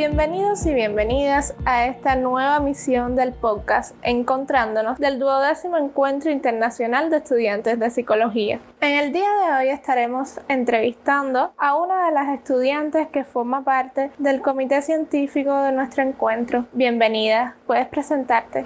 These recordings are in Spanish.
Bienvenidos y bienvenidas a esta nueva misión del podcast Encontrándonos del duodécimo Encuentro Internacional de Estudiantes de Psicología. En el día de hoy estaremos entrevistando a una de las estudiantes que forma parte del comité científico de nuestro encuentro. Bienvenida, puedes presentarte.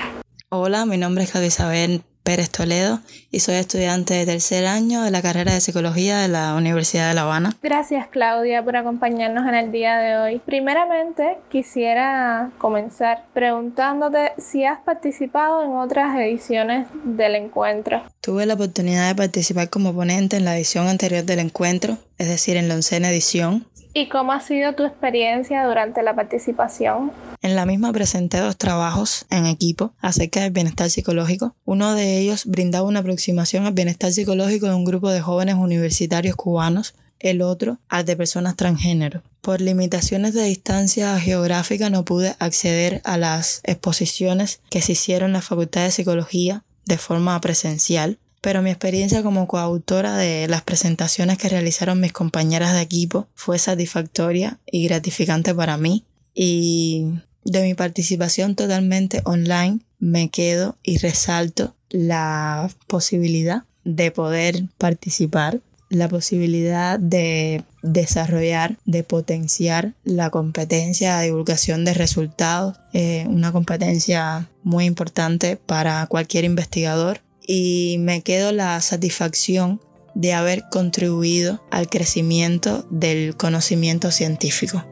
Hola, mi nombre es Claudia Isabel Pérez Toledo y soy estudiante de tercer año de la carrera de psicología de la Universidad de La Habana. Gracias Claudia por acompañarnos en el día de hoy. Primeramente quisiera comenzar preguntándote si has participado en otras ediciones del encuentro. Tuve la oportunidad de participar como ponente en la edición anterior del encuentro, es decir, en la oncena edición, ¿Y cómo ha sido tu experiencia durante la participación? En la misma presenté dos trabajos en equipo acerca del bienestar psicológico. Uno de ellos brindaba una aproximación al bienestar psicológico de un grupo de jóvenes universitarios cubanos, el otro al de personas transgénero. Por limitaciones de distancia geográfica no pude acceder a las exposiciones que se hicieron en la Facultad de Psicología de forma presencial, pero mi experiencia como coautora de las presentaciones que realizaron mis compañeras de equipo fue satisfactoria y gratificante para mí. Y de mi participación totalmente online me quedo y resalto la posibilidad de poder participar, la posibilidad de desarrollar, de potenciar la competencia de divulgación de resultados, eh, una competencia muy importante para cualquier investigador y me quedo la satisfacción de haber contribuido al crecimiento del conocimiento científico.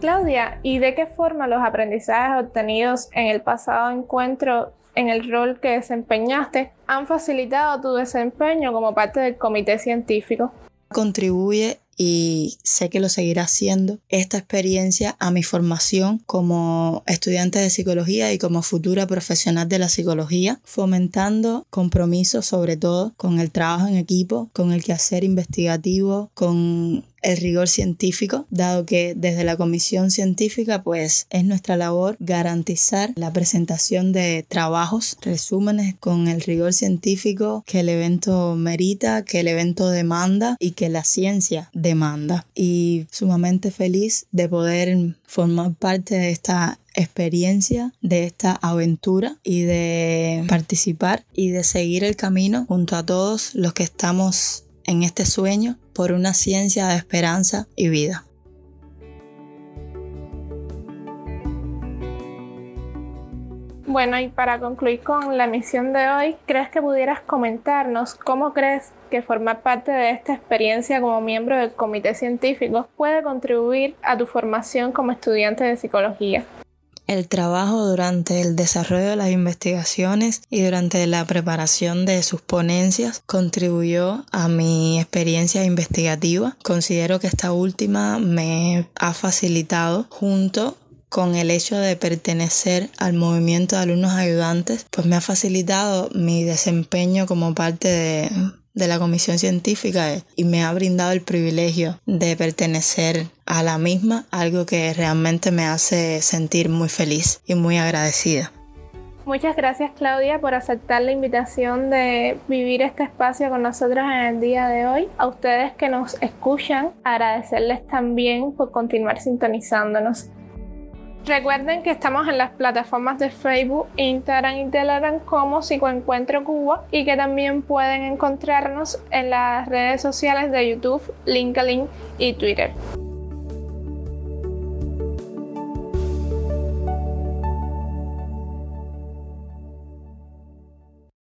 Claudia, ¿y de qué forma los aprendizajes obtenidos en el pasado encuentro en el rol que desempeñaste han facilitado tu desempeño como parte del comité científico? Contribuye y sé que lo seguirá haciendo esta experiencia a mi formación como estudiante de psicología y como futura profesional de la psicología, fomentando compromisos sobre todo con el trabajo en equipo, con el quehacer investigativo, con el rigor científico, dado que desde la comisión científica pues es nuestra labor garantizar la presentación de trabajos, resúmenes con el rigor científico que el evento merita, que el evento demanda y que la ciencia demanda. Y sumamente feliz de poder formar parte de esta experiencia, de esta aventura y de participar y de seguir el camino junto a todos los que estamos en este sueño por una ciencia de esperanza y vida. Bueno, y para concluir con la misión de hoy, ¿crees que pudieras comentarnos cómo crees que formar parte de esta experiencia como miembro del comité científico puede contribuir a tu formación como estudiante de psicología? El trabajo durante el desarrollo de las investigaciones y durante la preparación de sus ponencias contribuyó a mi experiencia investigativa. Considero que esta última me ha facilitado junto con el hecho de pertenecer al movimiento de alumnos ayudantes, pues me ha facilitado mi desempeño como parte de, de la comisión científica y me ha brindado el privilegio de pertenecer a la misma, algo que realmente me hace sentir muy feliz y muy agradecida. Muchas gracias Claudia por aceptar la invitación de vivir este espacio con nosotros en el día de hoy. A ustedes que nos escuchan, agradecerles también por continuar sintonizándonos. Recuerden que estamos en las plataformas de Facebook, Instagram y Telegram como Psicoencuentro Cuba y que también pueden encontrarnos en las redes sociales de YouTube, LinkedIn y Twitter.